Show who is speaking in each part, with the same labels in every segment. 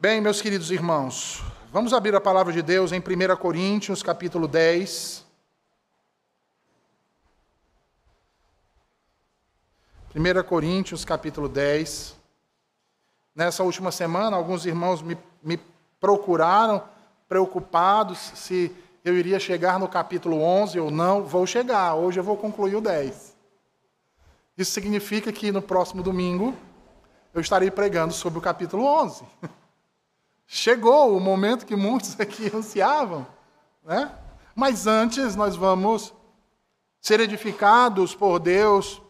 Speaker 1: Bem, meus queridos irmãos, vamos abrir a palavra de Deus em 1 Coríntios, capítulo 10. 1 Coríntios, capítulo 10. Nessa última semana, alguns irmãos me, me procuraram, preocupados se eu iria chegar no capítulo 11 ou não. Vou chegar, hoje eu vou concluir o 10. Isso significa que no próximo domingo eu estarei pregando sobre o capítulo 11. Chegou o momento que muitos aqui ansiavam, né? Mas antes nós vamos ser edificados por Deus,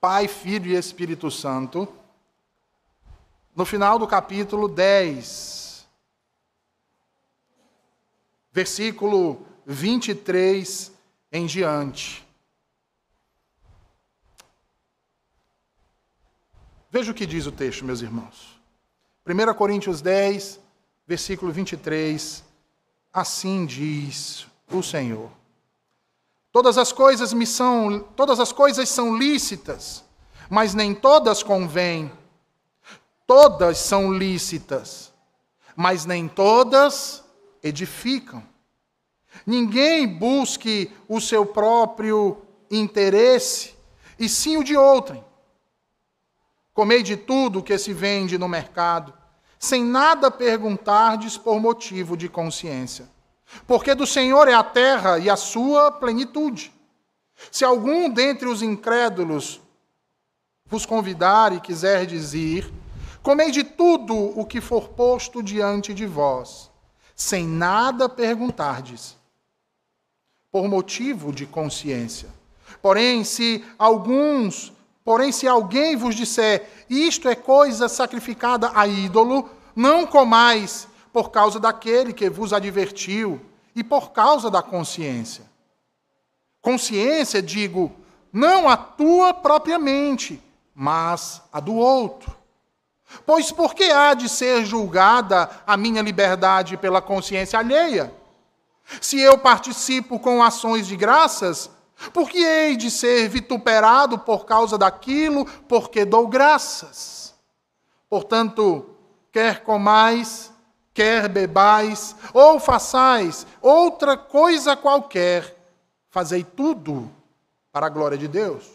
Speaker 1: Pai, Filho e Espírito Santo, no final do capítulo 10, versículo 23 em diante. Veja o que diz o texto, meus irmãos. 1 Coríntios 10, versículo 23, assim diz o Senhor. Todas as coisas me são, todas as coisas são lícitas, mas nem todas convêm. Todas são lícitas, mas nem todas edificam. Ninguém busque o seu próprio interesse, e sim o de outrem. Comei de tudo que se vende no mercado, sem nada perguntardes por motivo de consciência. Porque do Senhor é a terra e a sua plenitude. Se algum dentre os incrédulos vos convidar e quiser dizer, comei de tudo o que for posto diante de vós, sem nada perguntardes, por motivo de consciência. Porém, se alguns Porém, se alguém vos disser, isto é coisa sacrificada a ídolo, não comais, por causa daquele que vos advertiu e por causa da consciência. Consciência, digo, não a tua propriamente, mas a do outro. Pois por que há de ser julgada a minha liberdade pela consciência alheia? Se eu participo com ações de graças, porque hei de ser vituperado por causa daquilo, porque dou graças. Portanto, quer comais, quer bebais, ou façais outra coisa qualquer, fazei tudo para a glória de Deus.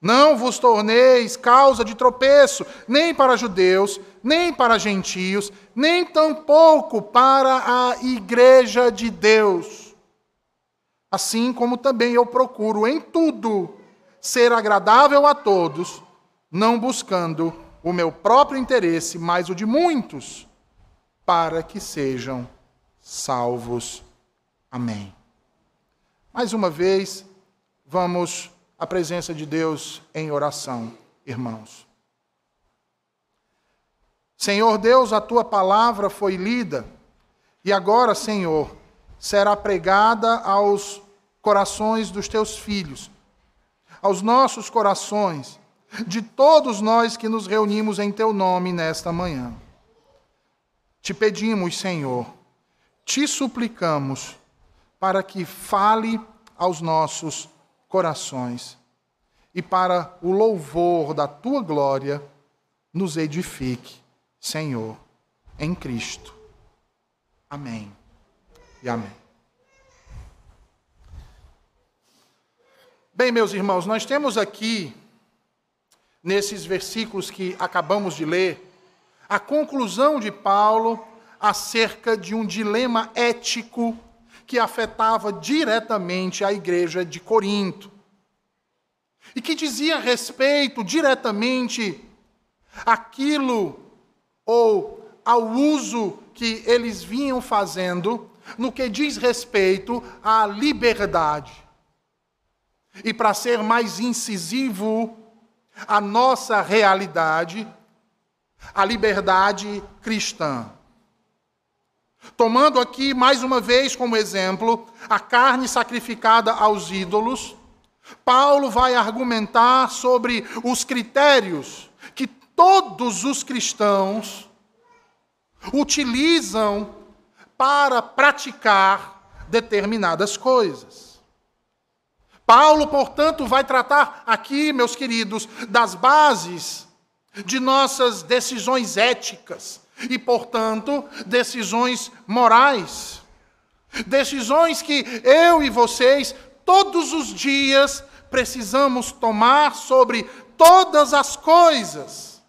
Speaker 1: Não vos torneis causa de tropeço, nem para judeus, nem para gentios, nem tampouco para a igreja de Deus Assim como também eu procuro em tudo ser agradável a todos, não buscando o meu próprio interesse, mas o de muitos, para que sejam salvos. Amém. Mais uma vez, vamos à presença de Deus em oração, irmãos. Senhor Deus, a tua palavra foi lida, e agora, Senhor, será pregada aos corações dos teus filhos, aos nossos corações, de todos nós que nos reunimos em teu nome nesta manhã. Te pedimos, Senhor, te suplicamos para que fale aos nossos corações e para o louvor da tua glória nos edifique, Senhor, em Cristo. Amém e amém. Bem, meus irmãos, nós temos aqui, nesses versículos que acabamos de ler, a conclusão de Paulo acerca de um dilema ético que afetava diretamente a igreja de Corinto. E que dizia respeito diretamente àquilo ou ao uso que eles vinham fazendo no que diz respeito à liberdade. E para ser mais incisivo, a nossa realidade, a liberdade cristã. Tomando aqui mais uma vez como exemplo a carne sacrificada aos ídolos, Paulo vai argumentar sobre os critérios que todos os cristãos utilizam para praticar determinadas coisas. Paulo, portanto, vai tratar aqui, meus queridos, das bases de nossas decisões éticas e, portanto, decisões morais. Decisões que eu e vocês, todos os dias, precisamos tomar sobre todas as coisas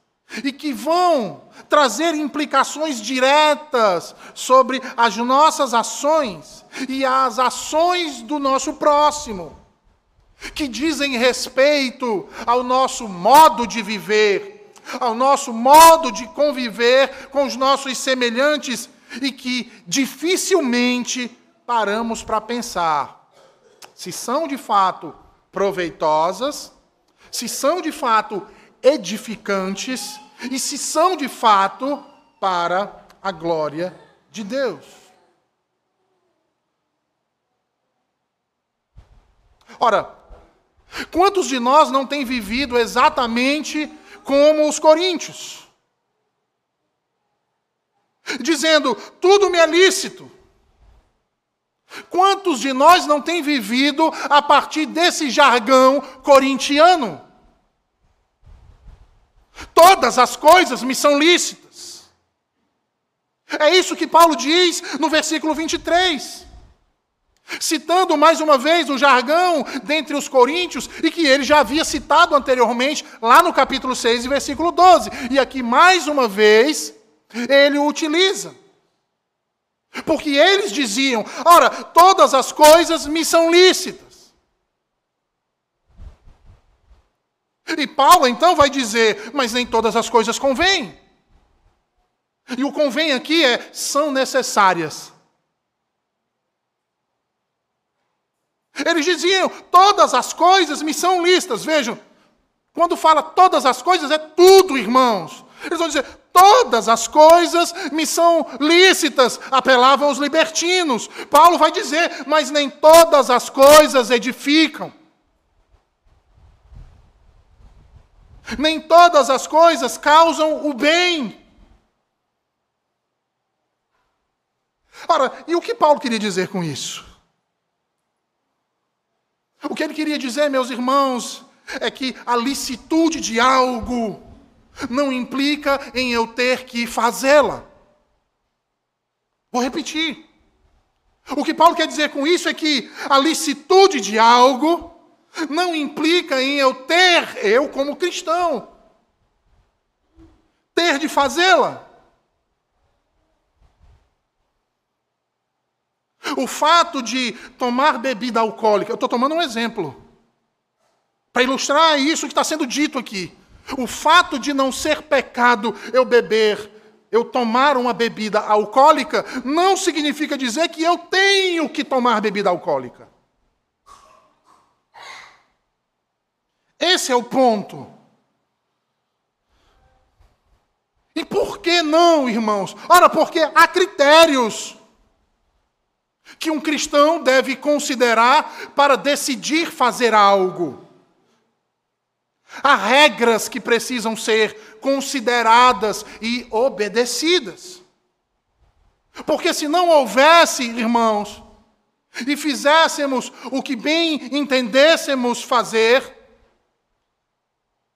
Speaker 1: e que vão trazer implicações diretas sobre as nossas ações e as ações do nosso próximo, que dizem respeito ao nosso modo de viver, ao nosso modo de conviver com os nossos semelhantes e que dificilmente paramos para pensar se são de fato proveitosas, se são de fato edificantes e se são de fato para a glória de Deus. Ora, quantos de nós não têm vivido exatamente como os coríntios? Dizendo, tudo me é lícito. Quantos de nós não têm vivido a partir desse jargão corintiano? Todas as coisas me são lícitas. É isso que Paulo diz no versículo 23. Citando mais uma vez o jargão dentre os coríntios, e que ele já havia citado anteriormente, lá no capítulo 6, versículo 12. E aqui, mais uma vez, ele o utiliza. Porque eles diziam: ora, todas as coisas me são lícitas. E Paulo então vai dizer: mas nem todas as coisas convêm. E o convém aqui é: são necessárias. Eles diziam: todas as coisas me são listas. Vejam, quando fala todas as coisas, é tudo, irmãos. Eles vão dizer: todas as coisas me são lícitas. Apelavam os libertinos. Paulo vai dizer: mas nem todas as coisas edificam. Nem todas as coisas causam o bem. Ora, e o que Paulo queria dizer com isso? O que ele queria dizer, meus irmãos, é que a licitude de algo não implica em eu ter que fazê-la. Vou repetir. O que Paulo quer dizer com isso é que a licitude de algo não implica em eu ter, eu como cristão, ter de fazê-la. O fato de tomar bebida alcoólica, eu estou tomando um exemplo, para ilustrar isso que está sendo dito aqui. O fato de não ser pecado eu beber, eu tomar uma bebida alcoólica, não significa dizer que eu tenho que tomar bebida alcoólica. Esse é o ponto. E por que não, irmãos? Ora, porque há critérios que um cristão deve considerar para decidir fazer algo. Há regras que precisam ser consideradas e obedecidas. Porque se não houvesse, irmãos, e fizéssemos o que bem entendêssemos fazer,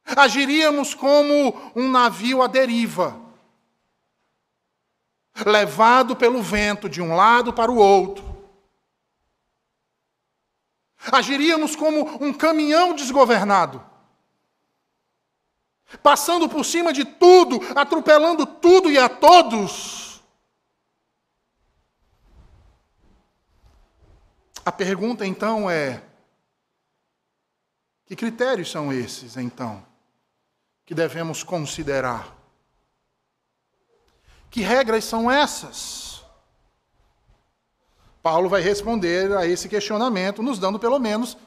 Speaker 1: agiríamos como um navio à deriva, levado pelo vento de um lado para o outro. Agiríamos como um caminhão desgovernado, passando por cima de tudo, atropelando tudo e a todos. A pergunta então é: que critérios são esses então? Que devemos considerar. Que regras são essas? Paulo vai responder a esse questionamento, nos dando pelo menos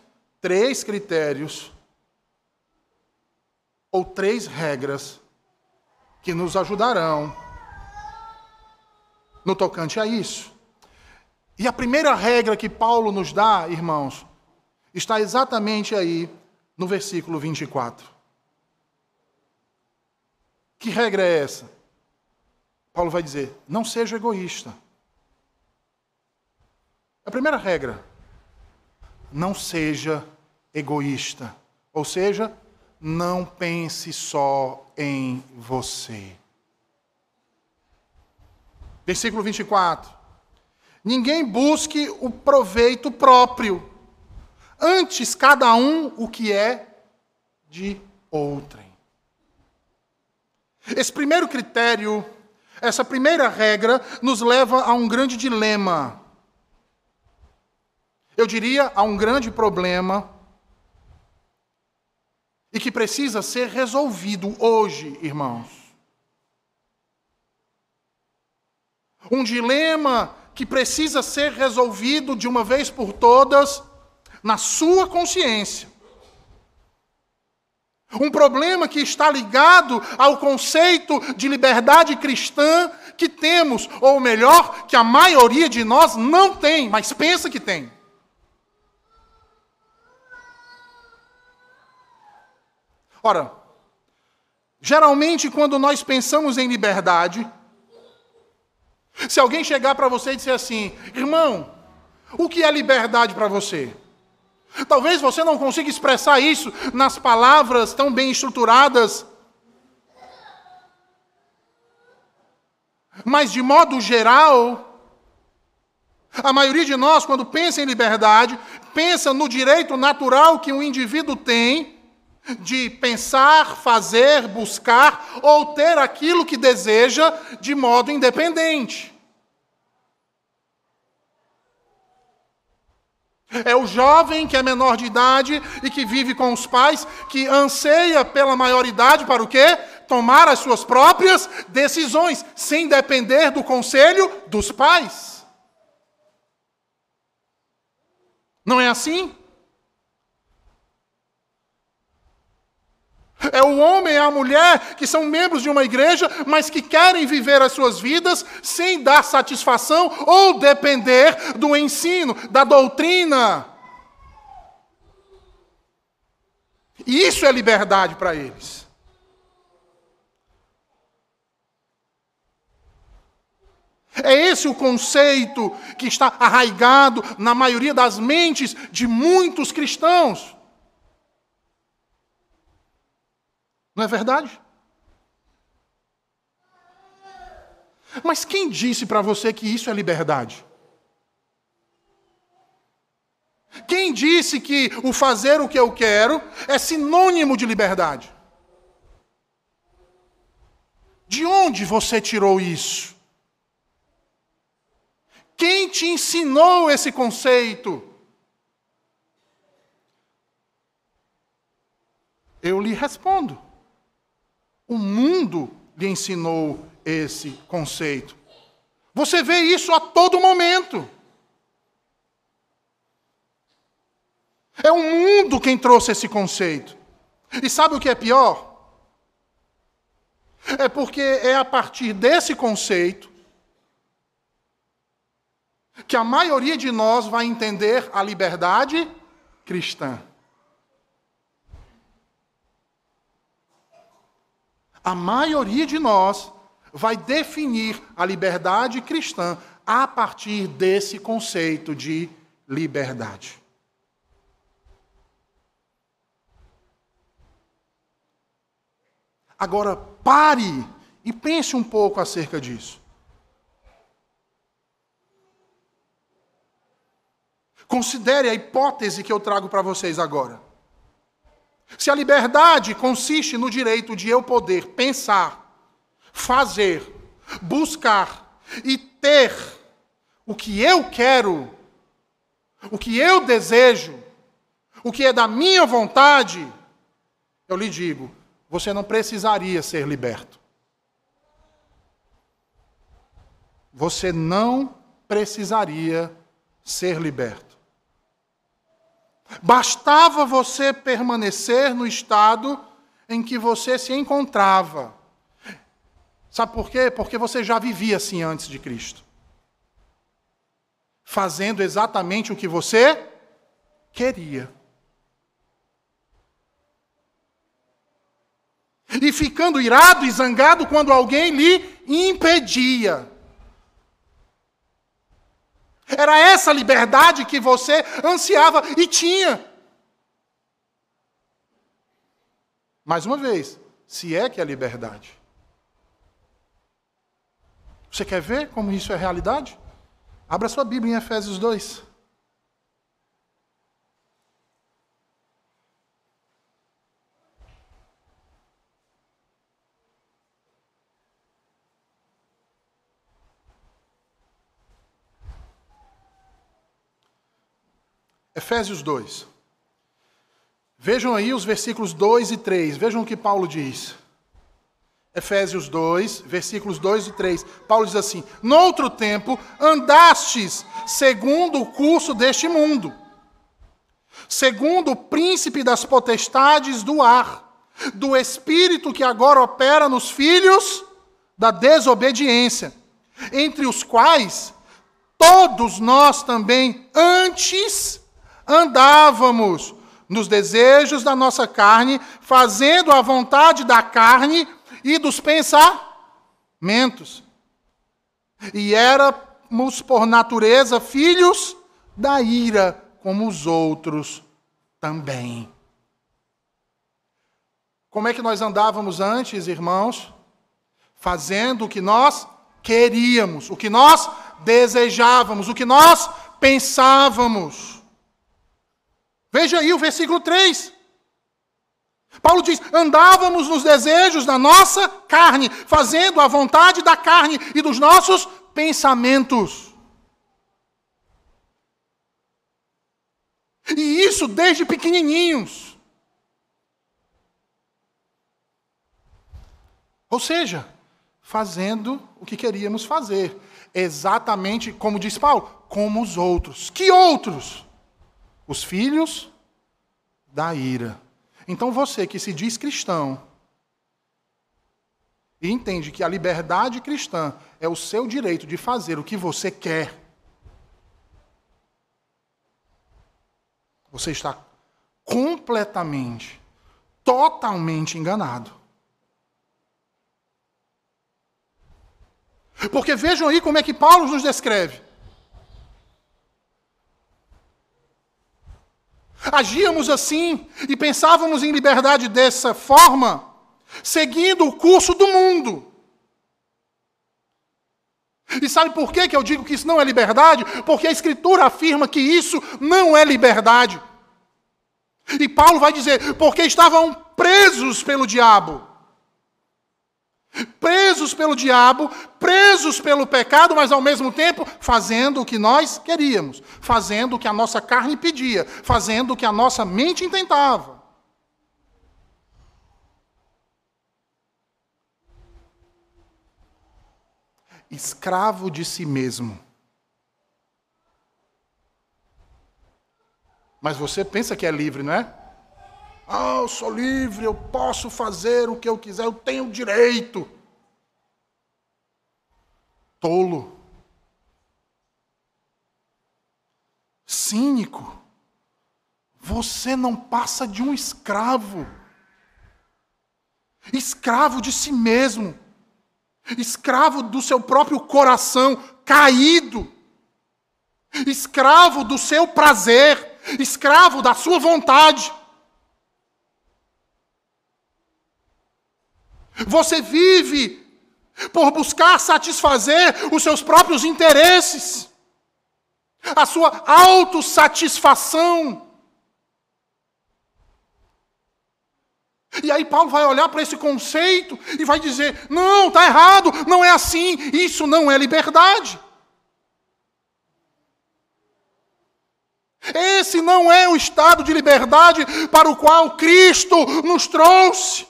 Speaker 1: três critérios ou três regras que nos ajudarão no tocante a isso. E a primeira regra que Paulo nos dá, irmãos, está exatamente aí no versículo 24. Que regra é essa? Paulo vai dizer: não seja egoísta. A primeira regra: não seja egoísta. Ou seja, não pense só em você. Versículo 24. Ninguém busque o proveito próprio, antes cada um o que é de outrem. Esse primeiro critério, essa primeira regra, nos leva a um grande dilema. Eu diria a um grande problema e que precisa ser resolvido hoje, irmãos. Um dilema que precisa ser resolvido de uma vez por todas na sua consciência. Um problema que está ligado ao conceito de liberdade cristã que temos, ou melhor, que a maioria de nós não tem, mas pensa que tem. Ora, geralmente quando nós pensamos em liberdade, se alguém chegar para você e dizer assim, irmão, o que é liberdade para você? Talvez você não consiga expressar isso nas palavras tão bem estruturadas. Mas, de modo geral, a maioria de nós, quando pensa em liberdade, pensa no direito natural que um indivíduo tem de pensar, fazer, buscar ou ter aquilo que deseja de modo independente. É o jovem que é menor de idade e que vive com os pais, que anseia pela maioridade para o quê? Tomar as suas próprias decisões, sem depender do conselho dos pais. Não é assim? É o homem e a mulher que são membros de uma igreja, mas que querem viver as suas vidas sem dar satisfação ou depender do ensino, da doutrina. E isso é liberdade para eles. É esse o conceito que está arraigado na maioria das mentes de muitos cristãos. Não é verdade? Mas quem disse para você que isso é liberdade? Quem disse que o fazer o que eu quero é sinônimo de liberdade? De onde você tirou isso? Quem te ensinou esse conceito? Eu lhe respondo. O mundo lhe ensinou esse conceito. Você vê isso a todo momento. É o mundo quem trouxe esse conceito. E sabe o que é pior? É porque é a partir desse conceito que a maioria de nós vai entender a liberdade cristã. A maioria de nós vai definir a liberdade cristã a partir desse conceito de liberdade. Agora, pare e pense um pouco acerca disso. Considere a hipótese que eu trago para vocês agora. Se a liberdade consiste no direito de eu poder pensar, fazer, buscar e ter o que eu quero, o que eu desejo, o que é da minha vontade, eu lhe digo, você não precisaria ser liberto. Você não precisaria ser liberto. Bastava você permanecer no estado em que você se encontrava. Sabe por quê? Porque você já vivia assim antes de Cristo. Fazendo exatamente o que você queria. E ficando irado e zangado quando alguém lhe impedia. Era essa liberdade que você ansiava e tinha. Mais uma vez, se é que é liberdade. Você quer ver como isso é realidade? Abra sua Bíblia em Efésios 2. Efésios 2. Vejam aí os versículos 2 e 3. Vejam o que Paulo diz. Efésios 2, versículos 2 e 3. Paulo diz assim: Noutro tempo andastes segundo o curso deste mundo, segundo o príncipe das potestades do ar, do espírito que agora opera nos filhos da desobediência, entre os quais todos nós também antes andávamos nos desejos da nossa carne, fazendo a vontade da carne e dos pensamentos. E éramos, por natureza, filhos da ira, como os outros também. Como é que nós andávamos antes, irmãos? Fazendo o que nós queríamos, o que nós desejávamos, o que nós pensávamos. Veja aí o versículo 3. Paulo diz: andávamos nos desejos da nossa carne, fazendo a vontade da carne e dos nossos pensamentos. E isso desde pequenininhos. Ou seja, fazendo o que queríamos fazer. Exatamente como diz Paulo, como os outros. Que outros? Os filhos da ira. Então você que se diz cristão e entende que a liberdade cristã é o seu direito de fazer o que você quer, você está completamente, totalmente enganado. Porque vejam aí como é que Paulo nos descreve. Agíamos assim e pensávamos em liberdade dessa forma, seguindo o curso do mundo. E sabe por que eu digo que isso não é liberdade? Porque a Escritura afirma que isso não é liberdade. E Paulo vai dizer: porque estavam presos pelo diabo presos pelo diabo, presos pelo pecado, mas ao mesmo tempo fazendo o que nós queríamos, fazendo o que a nossa carne pedia, fazendo o que a nossa mente intentava. Escravo de si mesmo. Mas você pensa que é livre, não é? Ah, eu sou livre, eu posso fazer o que eu quiser, eu tenho direito. Tolo. Cínico. Você não passa de um escravo. Escravo de si mesmo. Escravo do seu próprio coração caído. Escravo do seu prazer. Escravo da sua vontade. Você vive por buscar satisfazer os seus próprios interesses, a sua autossatisfação. E aí Paulo vai olhar para esse conceito e vai dizer: não, está errado, não é assim, isso não é liberdade. Esse não é o estado de liberdade para o qual Cristo nos trouxe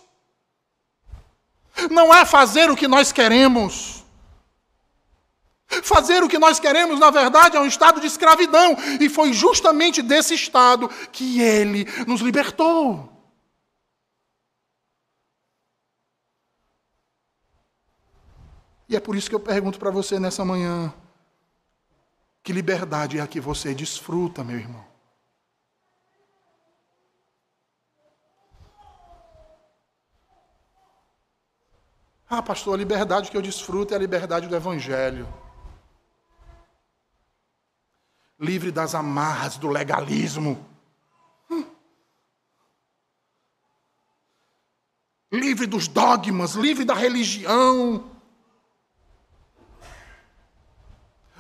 Speaker 1: não é fazer o que nós queremos. Fazer o que nós queremos, na verdade, é um estado de escravidão, e foi justamente desse estado que ele nos libertou. E é por isso que eu pergunto para você nessa manhã: que liberdade é a que você desfruta, meu irmão? Ah, pastor, a liberdade que eu desfruto é a liberdade do Evangelho. Livre das amarras do legalismo. Hum. livre dos dogmas, livre da religião,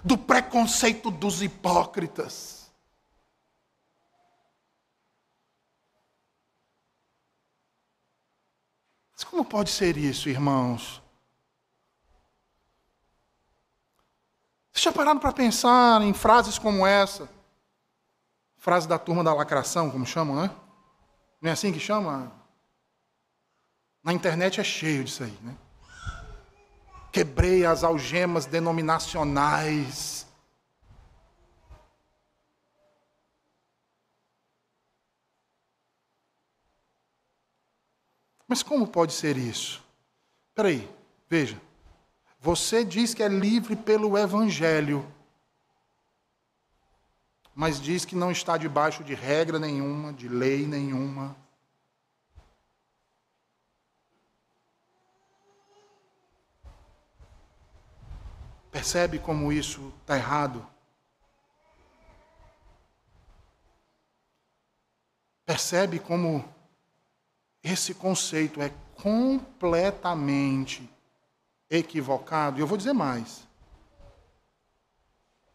Speaker 1: do preconceito dos hipócritas. Como pode ser isso, irmãos? Vocês já pararam para pensar em frases como essa? Frase da turma da lacração, como chamam, né? Não é assim que chama? Na internet é cheio disso aí, né? Quebrei as algemas denominacionais. Mas como pode ser isso? Espera aí, veja. Você diz que é livre pelo Evangelho, mas diz que não está debaixo de regra nenhuma, de lei nenhuma. Percebe como isso está errado? Percebe como esse conceito é completamente equivocado? E eu vou dizer mais: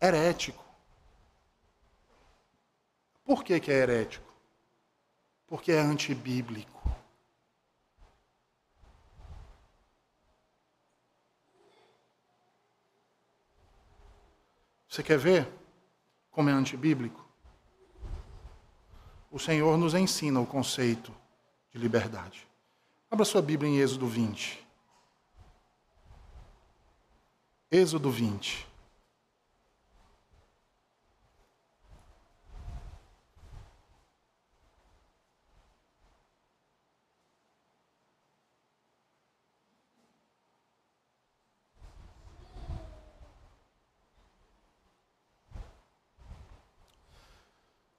Speaker 1: herético. Por que, que é herético? Porque é antibíblico. Você quer ver como é antibíblico? O Senhor nos ensina o conceito de liberdade. Abra sua Bíblia em Êxodo 20. Êxodo 20.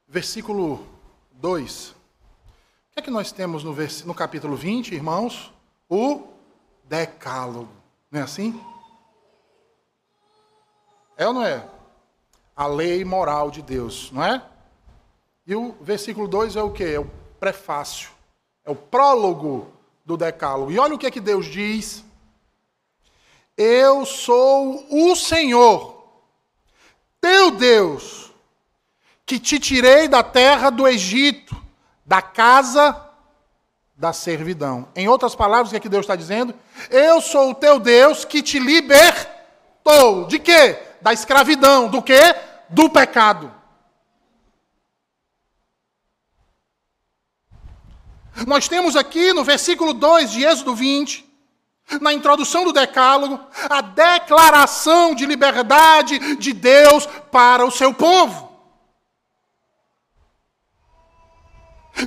Speaker 1: Versículo 2. Que é que nós temos no, vers... no capítulo 20, irmãos? O decálogo. Não é assim? É ou não é? A lei moral de Deus, não é? E o versículo 2 é o que? É o prefácio. É o prólogo do decálogo. E olha o que é que Deus diz. Eu sou o Senhor, teu Deus, que te tirei da terra do Egito, da casa da servidão. Em outras palavras, o que, é que Deus está dizendo? Eu sou o teu Deus que te libertou. De quê? Da escravidão. Do quê? Do pecado. Nós temos aqui no versículo 2 de Êxodo 20, na introdução do Decálogo, a declaração de liberdade de Deus para o seu povo.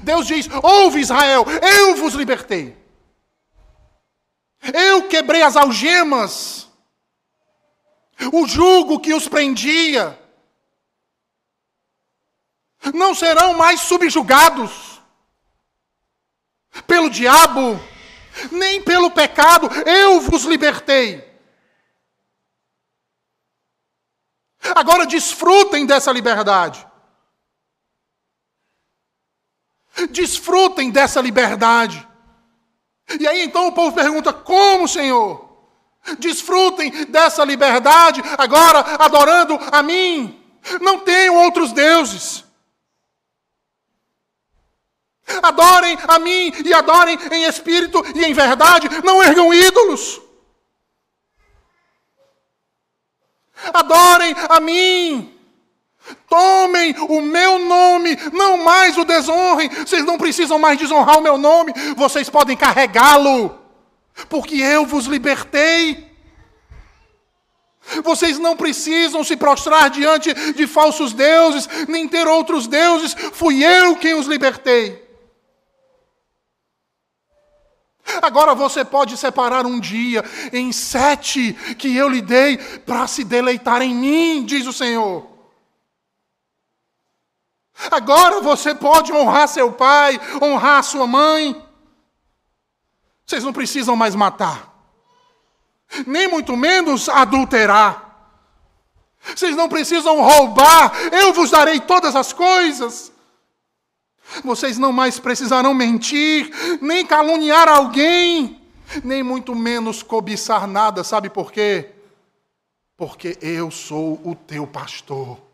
Speaker 1: Deus diz: Ouve Israel, eu vos libertei. Eu quebrei as algemas, o jugo que os prendia. Não serão mais subjugados pelo diabo, nem pelo pecado, eu vos libertei. Agora desfrutem dessa liberdade. Desfrutem dessa liberdade. E aí então o povo pergunta: como, Senhor? Desfrutem dessa liberdade agora adorando a mim. Não tenham outros deuses. Adorem a mim e adorem em espírito e em verdade. Não ergam ídolos. Adorem a mim. Tomem o meu nome, não mais o desonrem. Vocês não precisam mais desonrar o meu nome, vocês podem carregá-lo, porque eu vos libertei. Vocês não precisam se prostrar diante de falsos deuses, nem ter outros deuses, fui eu quem os libertei. Agora você pode separar um dia em sete que eu lhe dei para se deleitar em mim, diz o Senhor. Agora você pode honrar seu pai, honrar sua mãe. Vocês não precisam mais matar, nem muito menos adulterar. Vocês não precisam roubar, eu vos darei todas as coisas. Vocês não mais precisarão mentir, nem caluniar alguém, nem muito menos cobiçar nada. Sabe por quê? Porque eu sou o teu pastor.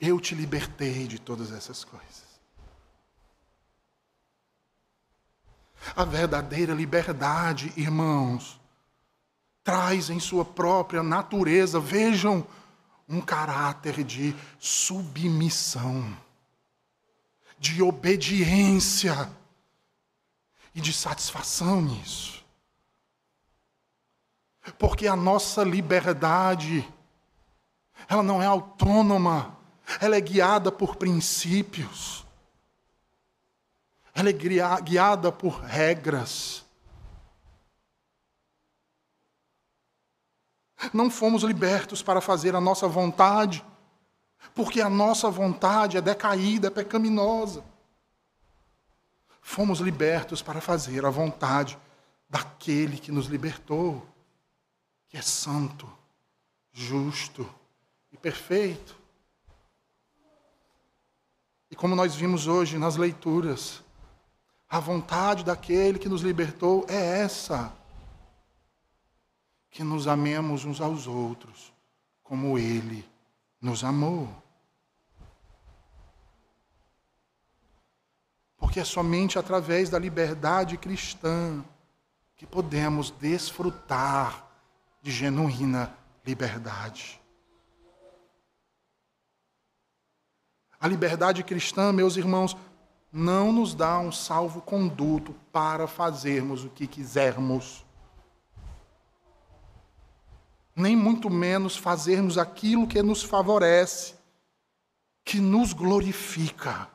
Speaker 1: Eu te libertei de todas essas coisas. A verdadeira liberdade, irmãos, traz em sua própria natureza, vejam, um caráter de submissão, de obediência e de satisfação nisso. Porque a nossa liberdade, ela não é autônoma, ela é guiada por princípios, ela é guiada por regras. Não fomos libertos para fazer a nossa vontade, porque a nossa vontade é decaída, é pecaminosa. Fomos libertos para fazer a vontade daquele que nos libertou, que é santo, justo e perfeito. Como nós vimos hoje nas leituras, a vontade daquele que nos libertou é essa: que nos amemos uns aos outros, como ele nos amou. Porque é somente através da liberdade cristã que podemos desfrutar de genuína liberdade. A liberdade cristã, meus irmãos, não nos dá um salvo-conduto para fazermos o que quisermos. Nem muito menos fazermos aquilo que nos favorece, que nos glorifica.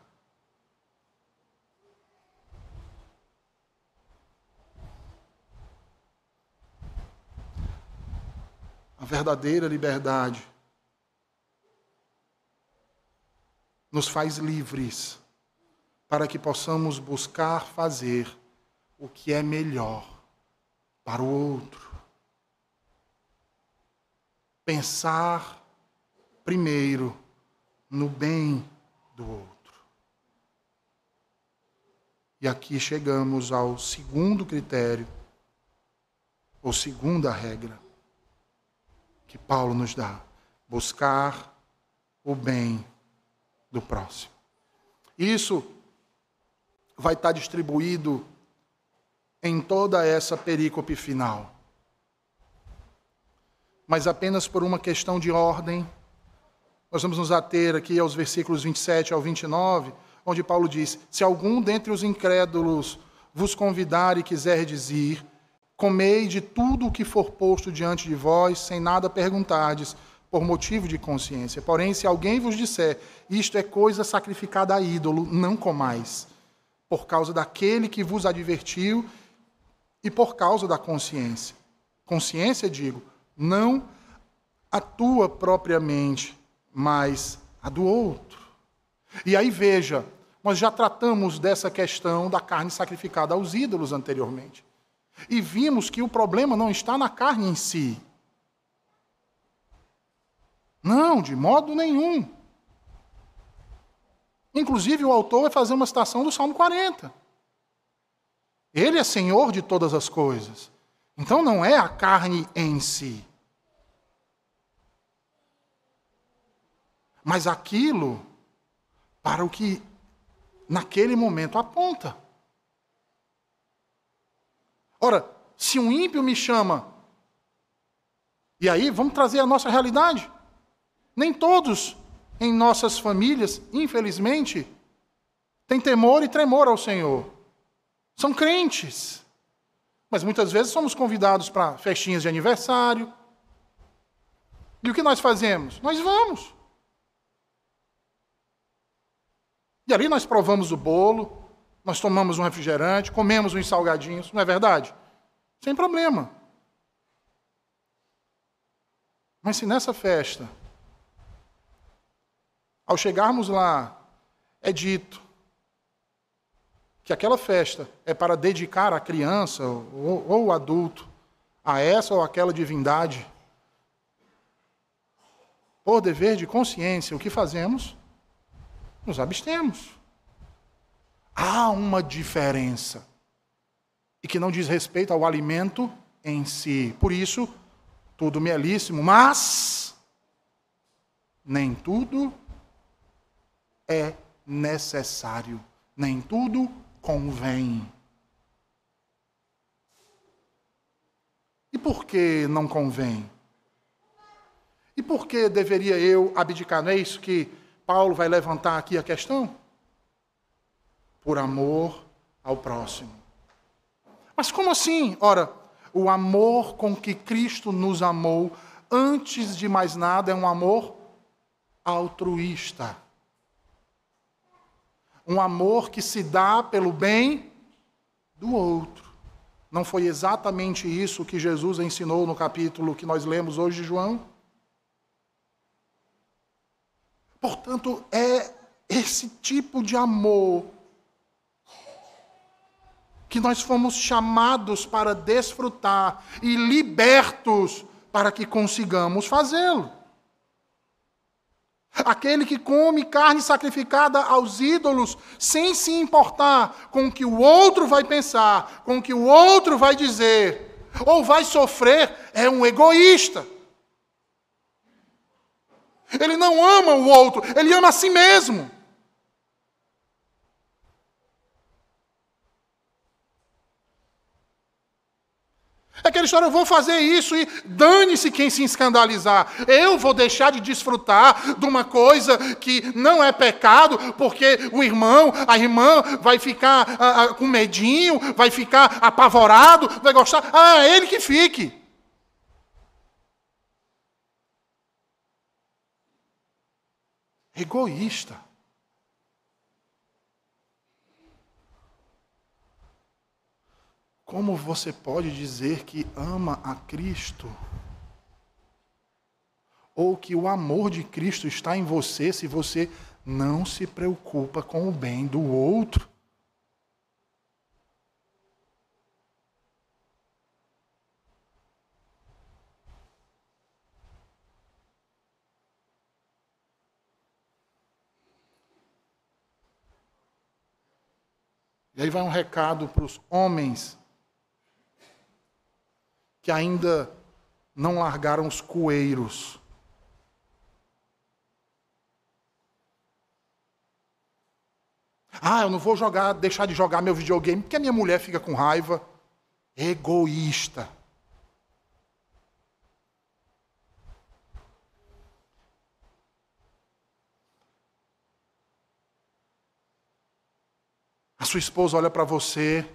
Speaker 1: A verdadeira liberdade nos faz livres para que possamos buscar fazer o que é melhor para o outro. Pensar primeiro no bem do outro. E aqui chegamos ao segundo critério, ou segunda regra, que Paulo nos dá: buscar o bem do próximo. Isso vai estar distribuído em toda essa perícope final. Mas apenas por uma questão de ordem, nós vamos nos ater aqui aos versículos 27 ao 29, onde Paulo diz: Se algum dentre os incrédulos vos convidar e quiser dizer, comei de tudo o que for posto diante de vós, sem nada perguntardes, por motivo de consciência. Porém, se alguém vos disser, isto é coisa sacrificada a ídolo, não comais, por causa daquele que vos advertiu e por causa da consciência. Consciência, digo, não a tua propriamente, mas a do outro. E aí veja, nós já tratamos dessa questão da carne sacrificada aos ídolos anteriormente. E vimos que o problema não está na carne em si, não, de modo nenhum. Inclusive, o autor vai fazer uma citação do Salmo 40. Ele é senhor de todas as coisas. Então, não é a carne em si. Mas aquilo para o que naquele momento aponta. Ora, se um ímpio me chama, e aí vamos trazer a nossa realidade. Nem todos em nossas famílias, infelizmente, têm temor e tremor ao Senhor. São crentes. Mas muitas vezes somos convidados para festinhas de aniversário. E o que nós fazemos? Nós vamos. E ali nós provamos o bolo, nós tomamos um refrigerante, comemos uns salgadinhos, não é verdade? Sem problema. Mas se nessa festa ao chegarmos lá, é dito que aquela festa é para dedicar a criança ou, ou o adulto a essa ou aquela divindade. por dever de consciência, o que fazemos? Nos abstemos. Há uma diferença. E que não diz respeito ao alimento em si. Por isso, tudo me é lícimo, mas nem tudo é necessário, nem tudo convém. E por que não convém? E por que deveria eu abdicar? Não é isso que Paulo vai levantar aqui a questão? Por amor ao próximo. Mas como assim? Ora, o amor com que Cristo nos amou, antes de mais nada, é um amor altruísta. Um amor que se dá pelo bem do outro. Não foi exatamente isso que Jesus ensinou no capítulo que nós lemos hoje de João? Portanto, é esse tipo de amor que nós fomos chamados para desfrutar e libertos para que consigamos fazê-lo. Aquele que come carne sacrificada aos ídolos sem se importar com o que o outro vai pensar, com o que o outro vai dizer, ou vai sofrer, é um egoísta. Ele não ama o outro, ele ama a si mesmo. É aquela história, eu vou fazer isso e dane-se quem se escandalizar. Eu vou deixar de desfrutar de uma coisa que não é pecado, porque o irmão, a irmã vai ficar ah, ah, com medinho, vai ficar apavorado, vai gostar. Ah, ele que fique. Egoísta. Como você pode dizer que ama a Cristo? Ou que o amor de Cristo está em você se você não se preocupa com o bem do outro? E aí vai um recado para os homens que ainda não largaram os coeiros. Ah, eu não vou jogar, deixar de jogar meu videogame porque a minha mulher fica com raiva. Egoísta. A sua esposa olha para você.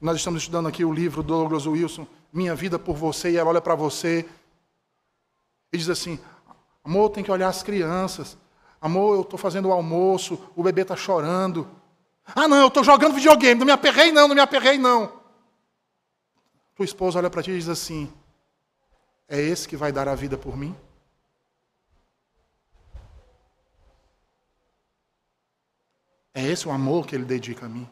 Speaker 1: Nós estamos estudando aqui o livro do Douglas Wilson, minha vida por você, e ela olha para você e diz assim: amor, tem que olhar as crianças. Amor, eu estou fazendo o almoço, o bebê está chorando. Ah, não, eu estou jogando videogame, não me aperrei não, não me aperrei não. Tua esposa olha para ti e diz assim: é esse que vai dar a vida por mim? É esse o amor que ele dedica a mim?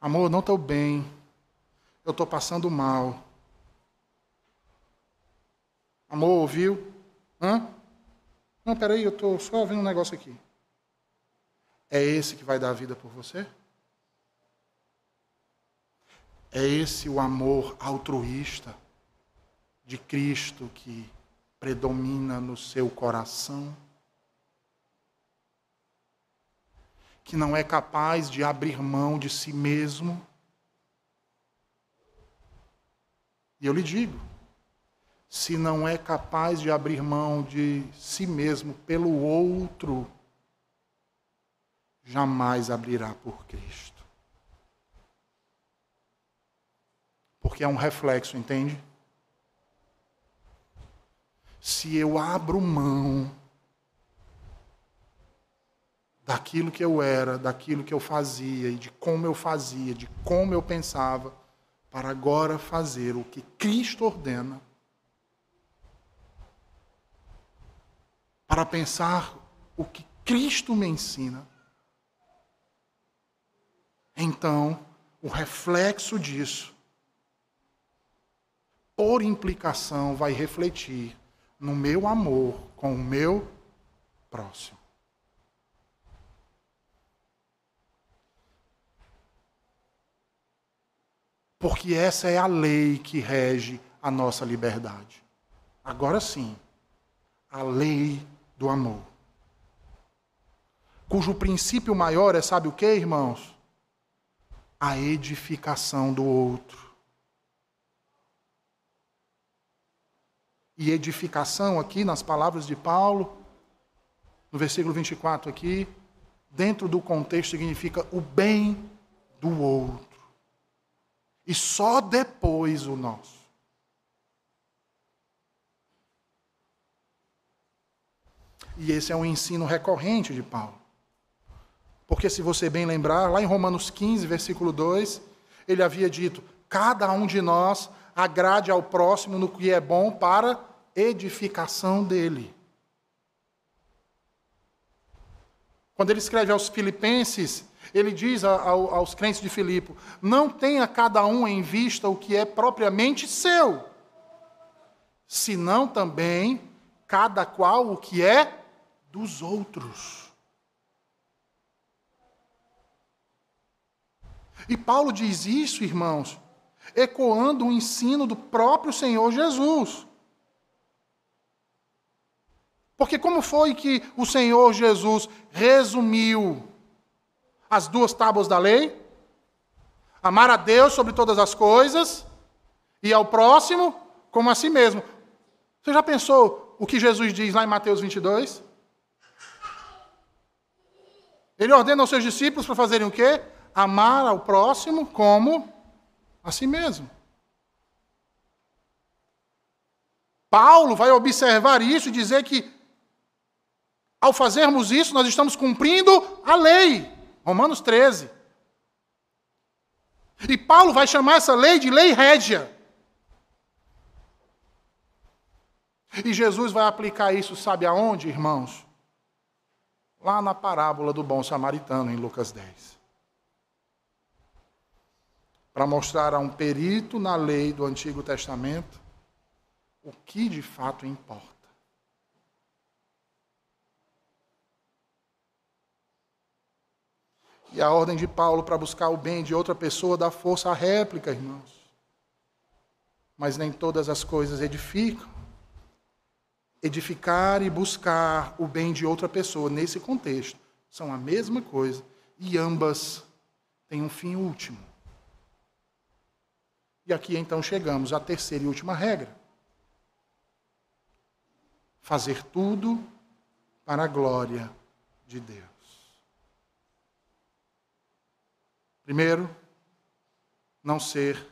Speaker 1: Amor, não estou bem. Eu estou passando mal. Amor, ouviu? Hã? Não, peraí, eu estou só ouvindo um negócio aqui. É esse que vai dar a vida por você? É esse o amor altruísta de Cristo que predomina no seu coração? Que não é capaz de abrir mão de si mesmo. E eu lhe digo, se não é capaz de abrir mão de si mesmo pelo outro, jamais abrirá por Cristo. Porque é um reflexo, entende? Se eu abro mão daquilo que eu era, daquilo que eu fazia e de como eu fazia, de como eu pensava, para agora fazer o que Cristo ordena. Para pensar o que Cristo me ensina. Então, o reflexo disso por implicação, vai refletir no meu amor com o meu próximo. Porque essa é a lei que rege a nossa liberdade. Agora sim, a lei do amor. Cujo princípio maior é, sabe o que, irmãos? A edificação do outro. E edificação aqui, nas palavras de Paulo, no versículo 24 aqui, dentro do contexto significa o bem do outro. E só depois o nosso. E esse é um ensino recorrente de Paulo. Porque, se você bem lembrar, lá em Romanos 15, versículo 2, ele havia dito: cada um de nós agrade ao próximo no que é bom para edificação dele. Quando ele escreve aos Filipenses, ele diz aos crentes de Filipe: não tenha cada um em vista o que é propriamente seu, senão também cada qual o que é dos outros. E Paulo diz isso, irmãos, ecoando o ensino do próprio Senhor Jesus. Porque como foi que o Senhor Jesus resumiu as duas tábuas da lei? Amar a Deus sobre todas as coisas e ao próximo como a si mesmo. Você já pensou o que Jesus diz lá em Mateus 22? Ele ordena aos seus discípulos para fazerem o quê? Amar ao próximo como a si mesmo. Paulo vai observar isso e dizer que, ao fazermos isso, nós estamos cumprindo a lei. Romanos 13. E Paulo vai chamar essa lei de lei régia. E Jesus vai aplicar isso, sabe aonde, irmãos? lá na parábola do bom samaritano, em Lucas 10. Para mostrar a um perito na lei do Antigo Testamento o que de fato importa. E a ordem de Paulo para buscar o bem de outra pessoa dá força à réplica, irmãos. Mas nem todas as coisas edificam edificar e buscar o bem de outra pessoa nesse contexto são a mesma coisa e ambas têm um fim último. E aqui então chegamos à terceira e última regra: fazer tudo para a glória de Deus. Primeiro, não ser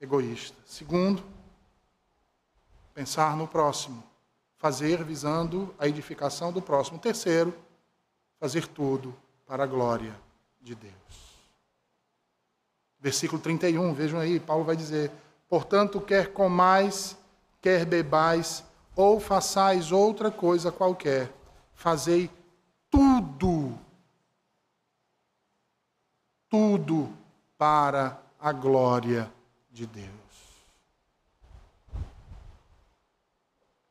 Speaker 1: egoísta. Segundo, pensar no próximo fazer visando a edificação do próximo. Terceiro, fazer tudo para a glória de Deus. Versículo 31, vejam aí, Paulo vai dizer: Portanto, quer comais, quer bebais, ou façais outra coisa qualquer, fazei tudo, tudo para a glória de Deus.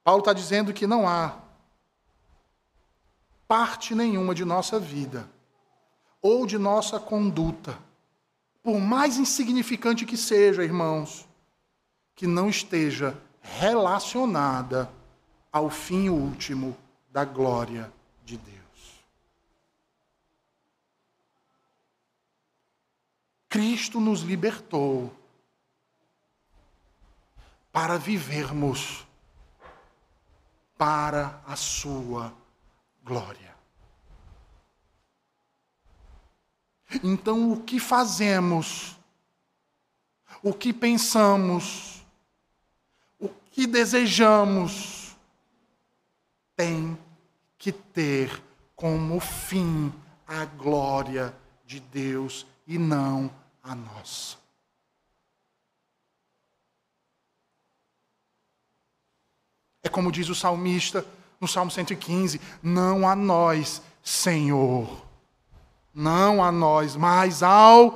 Speaker 1: Paulo está dizendo que não há parte nenhuma de nossa vida ou de nossa conduta, por mais insignificante que seja, irmãos, que não esteja relacionada ao fim último da glória de Deus. Cristo nos libertou para vivermos para a sua glória. Então, o que fazemos, o que pensamos, o que desejamos, tem que ter como fim a glória de Deus e não a nós. É como diz o salmista no Salmo 115: Não a nós, Senhor, não a nós, mas ao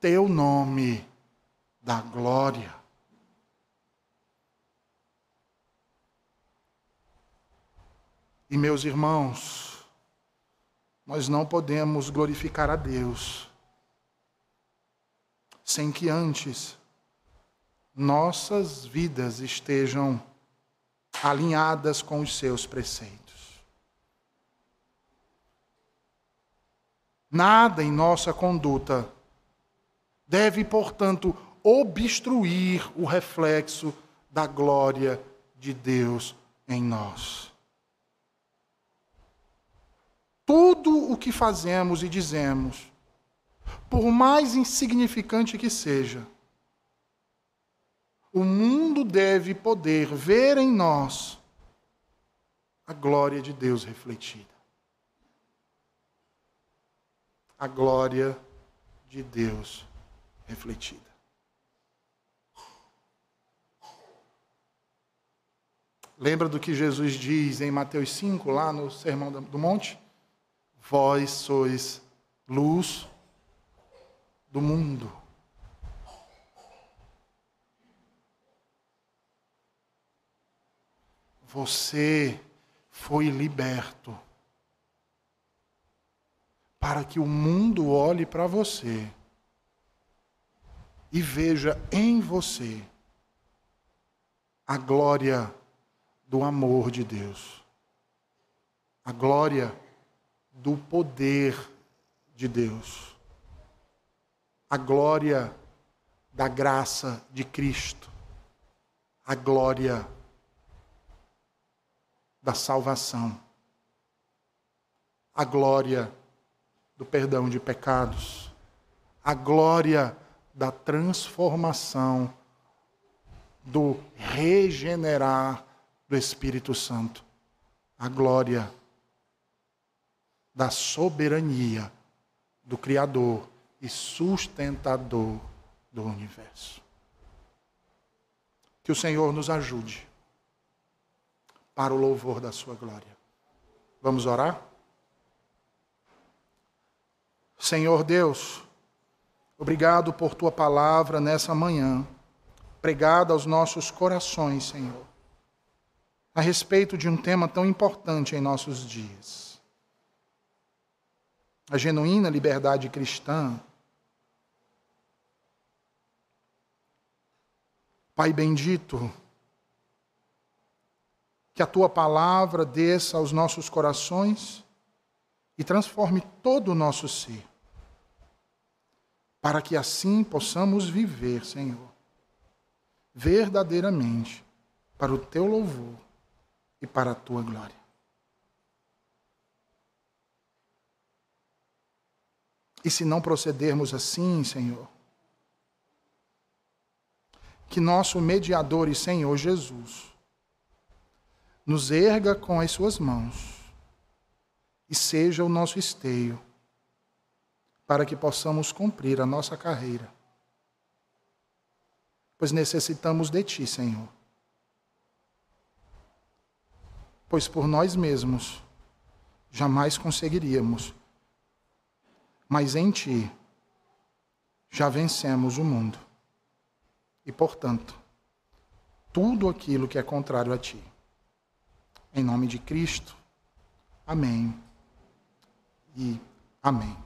Speaker 1: teu nome da glória. E meus irmãos, nós não podemos glorificar a Deus sem que antes nossas vidas estejam alinhadas com os seus preceitos. Nada em nossa conduta deve, portanto, obstruir o reflexo da glória de Deus em nós. Tudo o que fazemos e dizemos por mais insignificante que seja, o mundo deve poder ver em nós a glória de Deus refletida. A glória de Deus refletida. Lembra do que Jesus diz em Mateus 5, lá no Sermão do Monte? Vós sois luz do mundo. Você foi liberto para que o mundo olhe para você e veja em você a glória do amor de Deus, a glória do poder de Deus a glória da graça de Cristo, a glória da salvação, a glória do perdão de pecados, a glória da transformação, do regenerar do Espírito Santo, a glória da soberania do Criador e sustentador do universo. Que o Senhor nos ajude para o louvor da Sua glória. Vamos orar? Senhor Deus, obrigado por Tua palavra nessa manhã, pregada aos nossos corações, Senhor, a respeito de um tema tão importante em nossos dias. A genuína liberdade cristã Pai bendito, que a tua palavra desça aos nossos corações e transforme todo o nosso ser, para que assim possamos viver, Senhor, verdadeiramente para o teu louvor e para a tua glória. E se não procedermos assim, Senhor, que nosso mediador e Senhor Jesus nos erga com as suas mãos e seja o nosso esteio para que possamos cumprir a nossa carreira. Pois necessitamos de Ti, Senhor. Pois por nós mesmos jamais conseguiríamos, mas em Ti já vencemos o mundo e, portanto, tudo aquilo que é contrário a ti. Em nome de Cristo. Amém. E amém.